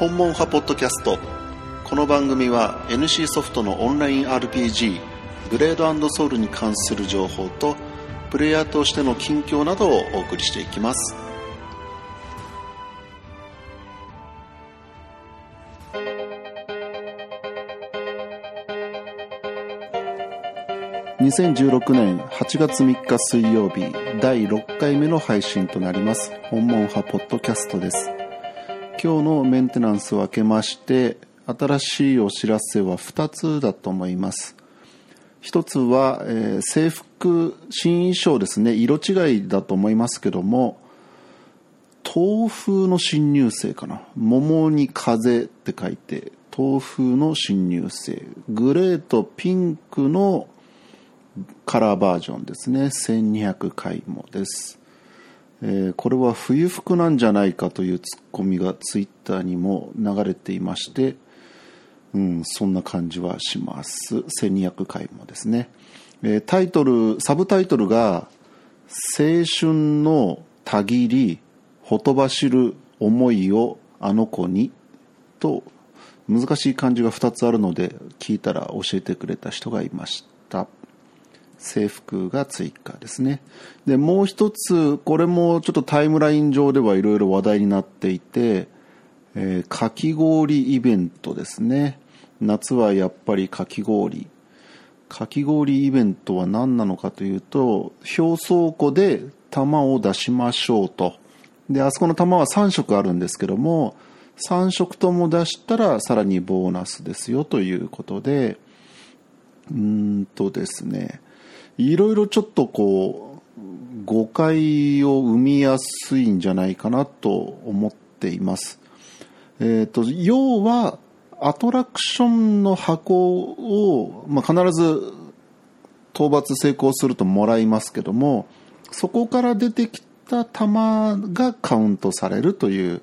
本門派ポッドキャスト。この番組は NC ソフトのオンライン RPG グレードソウルに関する情報とプレイヤーとしての近況などをお送りしていきます。2016年8月3日水曜日第6回目の配信となります。本門派ポッドキャストです。今日のメンテナンスを明けまして新しいお知らせは2つだと思います。一つは、えー、制服新衣装ですね。色違いだと思いますけども豆腐の新入生かな。桃に風って書いて豆腐の新入生。グレーとピンクのカラーバージョンですね。1200回もです、えー、これは冬服なんじゃないかというツッコミがツイッターにも流れていましてうん、そんな感じはします。1200回もですね。えー、タイトル、サブタイトルが、青春のたぎり、ほとばしる思いをあの子に、と、難しい漢字が2つあるので、聞いたら教えてくれた人がいました。制服が追加ですね。で、もう一つ、これもちょっとタイムライン上ではいろいろ話題になっていて、えー、かき氷イベントですね。夏はやっぱりかき氷。かき氷イベントは何なのかというと、表層庫で玉を出しましょうと。で、あそこの玉は3色あるんですけども、3色とも出したらさらにボーナスですよということで、うーんとですね、いろいろちょっとこう、誤解を生みやすいんじゃないかなと思っています。えっ、ー、と、要は、アトラクションの箱を、まあ、必ず討伐成功するともらいますけども、そこから出てきた玉がカウントされるという。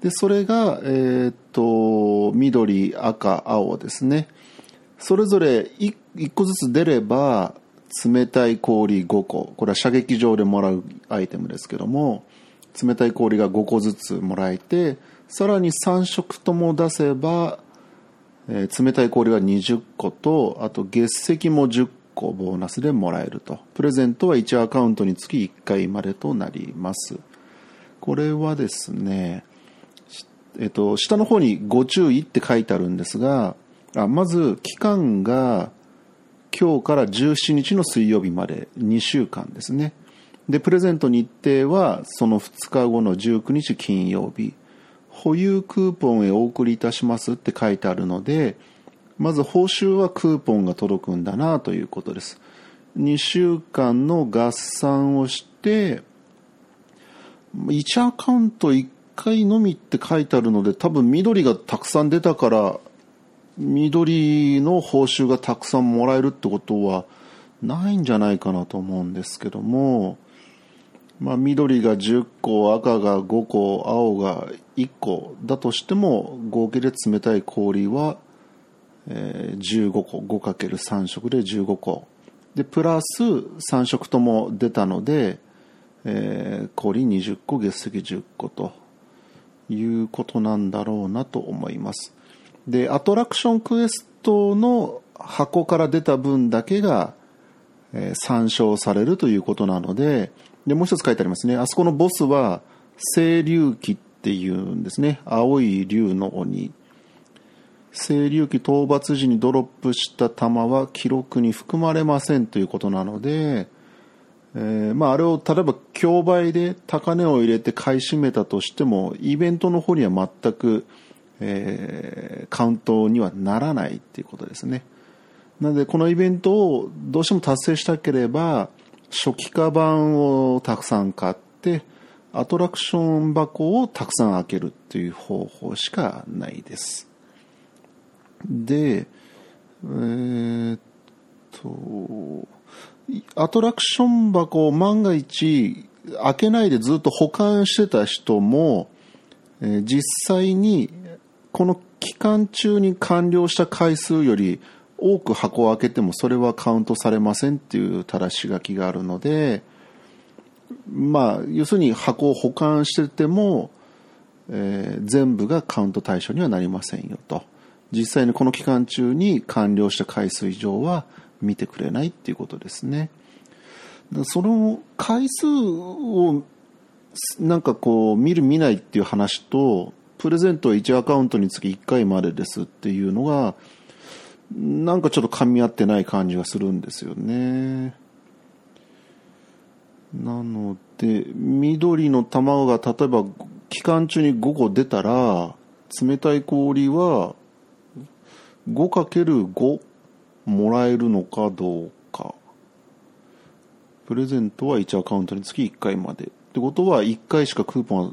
で、それが、えっ、と、緑、赤、青ですね。それぞれ 1, 1個ずつ出れば、冷たい氷5個。これは射撃場でもらうアイテムですけども、冷たい氷が5個ずつもらえて、さらに3色とも出せば、えー、冷たい氷が20個と、あと月石も10個ボーナスでもらえると。プレゼントは1アカウントにつき1回までとなります。これはですね、えっと、下の方にご注意って書いてあるんですが、あまず期間が今日から17日の水曜日まで2週間ですね。で、プレゼント日程はその2日後の19日金曜日。保有クーポンへお送りいたしますって書いてあるので、まず報酬はクーポンが届くんだなということです。2週間の合算をして、1アカウント1回のみって書いてあるので、多分緑がたくさん出たから、緑の報酬がたくさんもらえるってことはないんじゃないかなと思うんですけども、まあ、緑が10個、赤が5個、青が1個だとしても、合計で冷たい氷は、え、15個、5×3 色で15個。で、プラス3色とも出たので、えー、氷20個、月石10個ということなんだろうなと思います。で、アトラクションクエストの箱から出た分だけが、えー、参照されるということなので、で、もう一つ書いてありますね。あそこのボスは、清流記っていうんですね。青い竜の鬼。清流記討伐時にドロップした弾は記録に含まれませんということなので、えー、まあ、あれを例えば競売で高値を入れて買い占めたとしても、イベントの方には全く、えー、カウントにはならないっていうことですね。なので、このイベントをどうしても達成したければ、初期化版をたくさん買って、アトラクション箱をたくさん開けるっていう方法しかないです。で、えー、っと、アトラクション箱を万が一開けないでずっと保管してた人も、えー、実際にこの期間中に完了した回数より多く箱を開けてもそれはカウントされませんっていうただし書きがあるので、まあ、要するに箱を保管してても、えー、全部がカウント対象にはなりませんよと。実際にこの期間中に完了した回数以上は見てくれないっていうことですね。その回数をなんかこう見る見ないっていう話とプレゼントは1アカウントにつき1回までですっていうのがなんかちょっと噛み合ってない感じがするんですよね。なので緑の卵が例えば期間中に5個出たら冷たい氷は 5×5 もらえるのかどうかプレゼントは1アカウントにつき1回までってことは1回しかクーポンは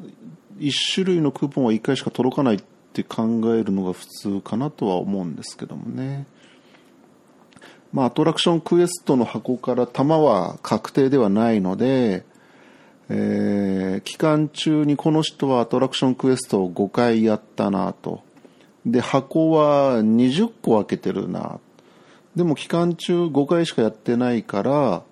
1種類のクーポンは1回しか届かないって考えるのが普通かなとは思うんですけどもねまあアトラクションクエストの箱から弾は確定ではないのでえー、期間中にこの人はアトラクションクエストを5回やったなと。で、箱は20個開けてるな。でも期間中5回しかやってないから、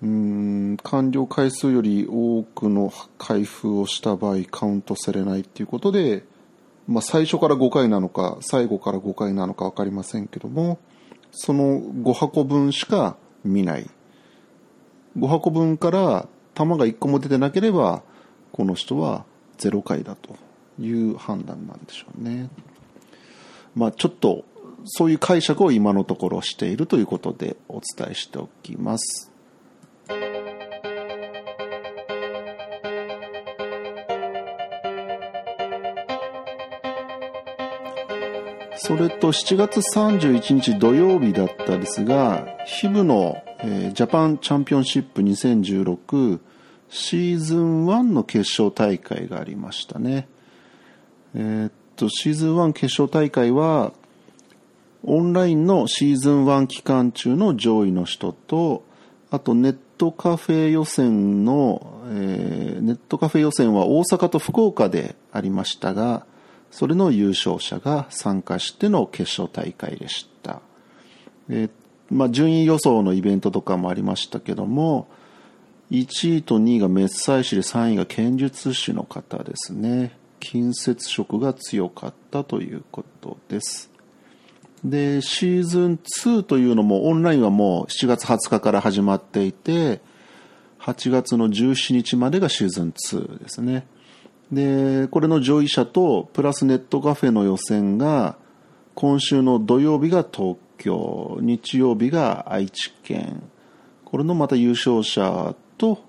うん、完了回数より多くの開封をした場合カウントされないっていうことで、まあ最初から5回なのか、最後から5回なのか分かりませんけども、その5箱分しか見ない。5箱分から球が1個も出てなければこの人は0回だという判断なんでしょうね。まあちょっとそういう解釈を今のところしているということでお伝えしておきます。それと7月31日土曜日だったですが、ヒブの、えー、ジャパンチャンピオンシップ2016シーズン1の決勝大会がありましたね。えー、っと、シーズン1決勝大会は、オンラインのシーズン1期間中の上位の人と、あとネットカフェ予選の、えー、ネットカフェ予選は大阪と福岡でありましたが、それの優勝者が参加しての決勝大会でした。え、まあ、順位予想のイベントとかもありましたけども、1位と2位が滅妻師で3位が剣術師の方ですね。近接色が強かったということです。で、シーズン2というのもオンラインはもう7月20日から始まっていて、8月の17日までがシーズン2ですね。で、これの上位者とプラスネットカフェの予選が今週の土曜日が東京、日曜日が愛知県、これのまた優勝者と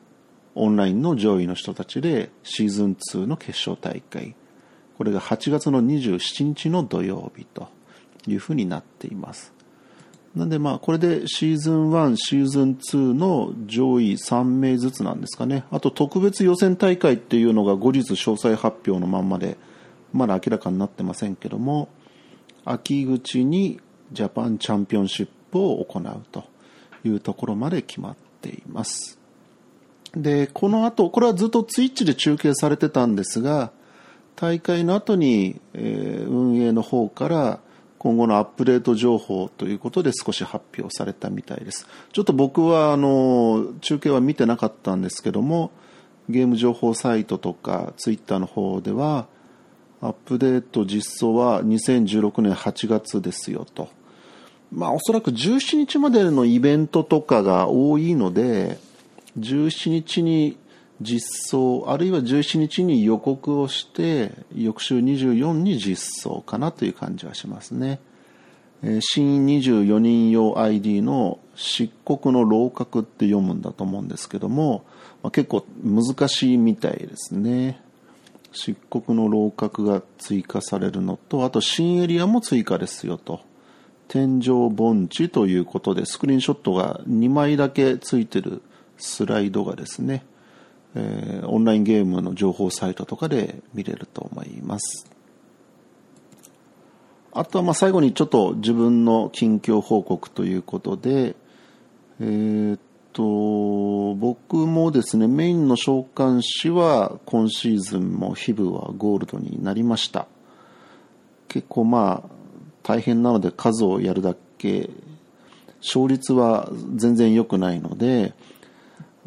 オンラインの上位の人たちでシーズン2の決勝大会。これが8月の27日の土曜日というふうになっています。なんでまあこれでシーズン1シーズン2の上位3名ずつなんですかね。あと特別予選大会っていうのが後日詳細発表のまんまでまだ明らかになってませんけども秋口にジャパンチャンピオンシップを行うというところまで決まっています。で、この後、これはずっとツイッチで中継されてたんですが、大会の後に、えー、運営の方から今後のアップデート情報ということで少し発表されたみたいです。ちょっと僕はあの中継は見てなかったんですけども、ゲーム情報サイトとかツイッターの方では、アップデート実装は2016年8月ですよと。まあおそらく17日までのイベントとかが多いので、17日に実装あるいは17日に予告をして翌週24に実装かなという感じはしますね、え新24人用 ID の漆黒の楼閣って読むんだと思うんですけども、まあ、結構難しいみたいですね。漆黒の楼閣が追加されるのとあと新エリアも追加ですよと。天井盆地ということでスクリーンショットが2枚だけついてるスライドがですね、えー、オンラインゲームの情報サイトとかで見れると思います。あとはまあ最後にちょっと自分の近況報告ということで、えー、っと、僕もですね、メインの召喚師は今シーズンもヒブはゴールドになりました。結構まあ大変なので数をやるだけ、勝率は全然良くないので、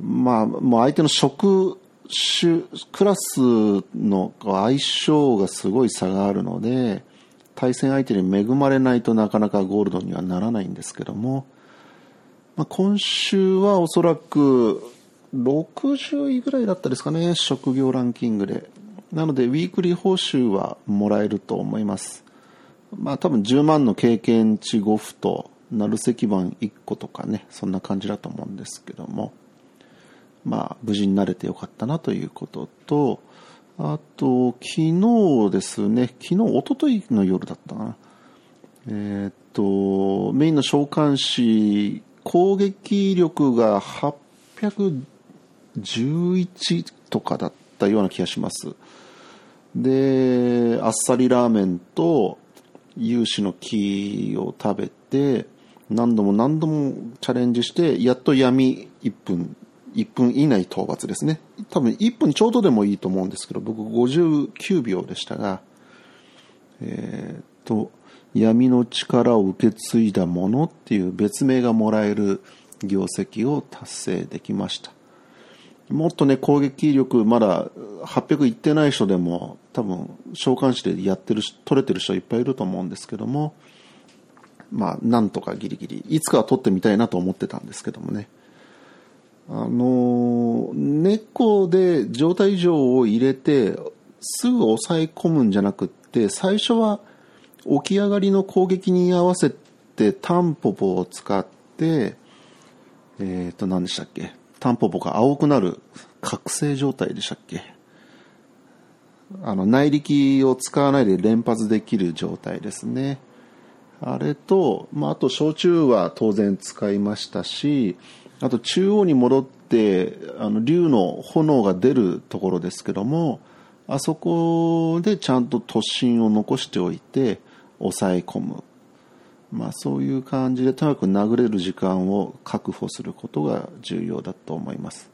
まあ、もう相手の職、種クラスの相性がすごい差があるので対戦相手に恵まれないとなかなかゴールドにはならないんですけども、まあ、今週はおそらく60位ぐらいだったですかね職業ランキングで。なのでウィークリー報酬はもらえると思います。まあ多分10万の経験値5歩と鳴石番1個とかねそんな感じだと思うんですけども。まあ無事になれてよかったなということとあと昨日ですね昨日一昨日の夜だったかな。えー、っとメインの召喚士攻撃力が811とかだったような気がします。であっさりラーメンと有志の木を食べて何度も何度もチャレンジしてやっと闇1分1分以内討伐ですね。多分1分ちょうどでもいいと思うんですけど僕59秒でしたがえー、っと闇の力を受け継いだものっていう別名がもらえる業績を達成できました。もっとね攻撃力まだ800いってない人でも多分召喚師でやってる取れてる人いっぱいいると思うんですけどもまあなんとかギリギリいつかは取ってみたいなと思ってたんですけどもね。あの猫で状態異常を入れてすぐ抑え込むんじゃなくって最初は起き上がりの攻撃に合わせてタンポポを使ってえっ、ー、と何でしたっけ？タンポポが青くなる覚醒状態でしたっけ？あの内力を使わないで連発できる状態ですね。あれと、まあ、あと焼酎は当然使いましたしあと中央に戻ってあの竜の炎が出るところですけどもあそこでちゃんと突進を残しておいて抑え込む、まあ、そういう感じでとにかく殴れる時間を確保することが重要だと思います。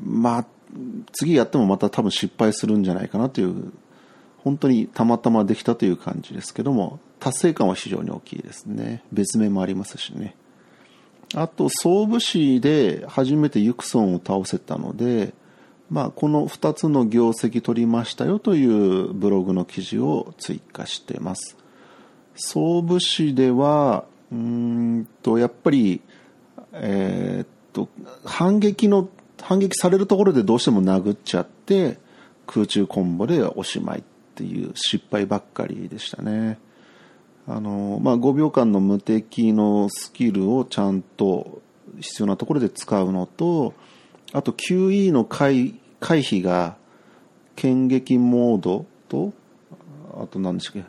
まあ次やってもまた多分失敗するんじゃないかなという本当にたまたまできたという感じですけども達成感は非常に大きいですね。別名もありますしね。あと、総武士で初めてユクソンを倒せたので、まあ、この2つの業績取りましたよというブログの記事を追加してます。総武士では、うんと、やっぱり、えー、っと、反撃の、反撃されるところでどうしても殴っちゃって、空中コンボでおしまいっていう失敗ばっかりでしたね。あの、まあ、5秒間の無敵のスキルをちゃんと必要なところで使うのと、あと QE の回回避が、剣撃モードと、あと何でしたっけ、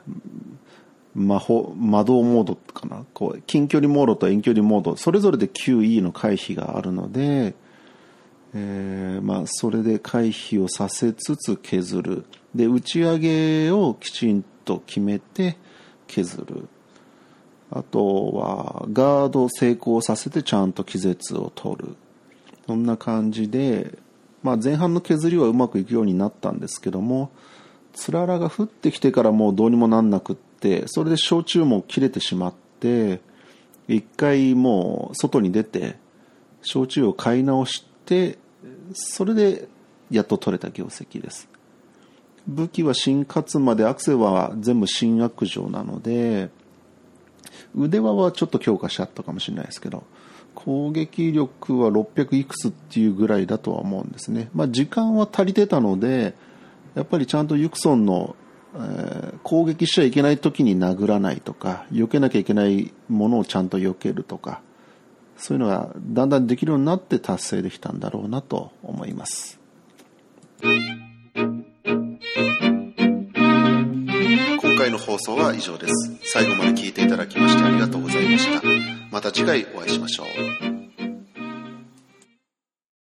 魔法、魔導モードかなこう、近距離モードと遠距離モード、それぞれで QE の回避があるので、えー、まあ、それで回避をさせつつ削る。で、打ち上げをきちんと決めて、削る。あとはガードを成功させてちゃんと気絶を取る。そんな感じで、まあ、前半の削りはうまくいくようになったんですけどもつららが降ってきてからもうどうにもなんなくってそれで焼酎も切れてしまって一回もう外に出て焼酎を買い直してそれでやっと取れた業績です。武器は新勝までアクセルは全部新悪状なので腕輪はちょっと強化しちゃったかもしれないですけど攻撃力は600いくつっていうぐらいだとは思うんですね、まあ、時間は足りてたのでやっぱりちゃんとユクソンの、えー、攻撃しちゃいけない時に殴らないとか避けなきゃいけないものをちゃんと避けるとかそういうのがだんだんできるようになって達成できたんだろうなと思います。回の放送は以上です。最後まで聞いていただきましてありがとうございました。また次回お会いしましょう。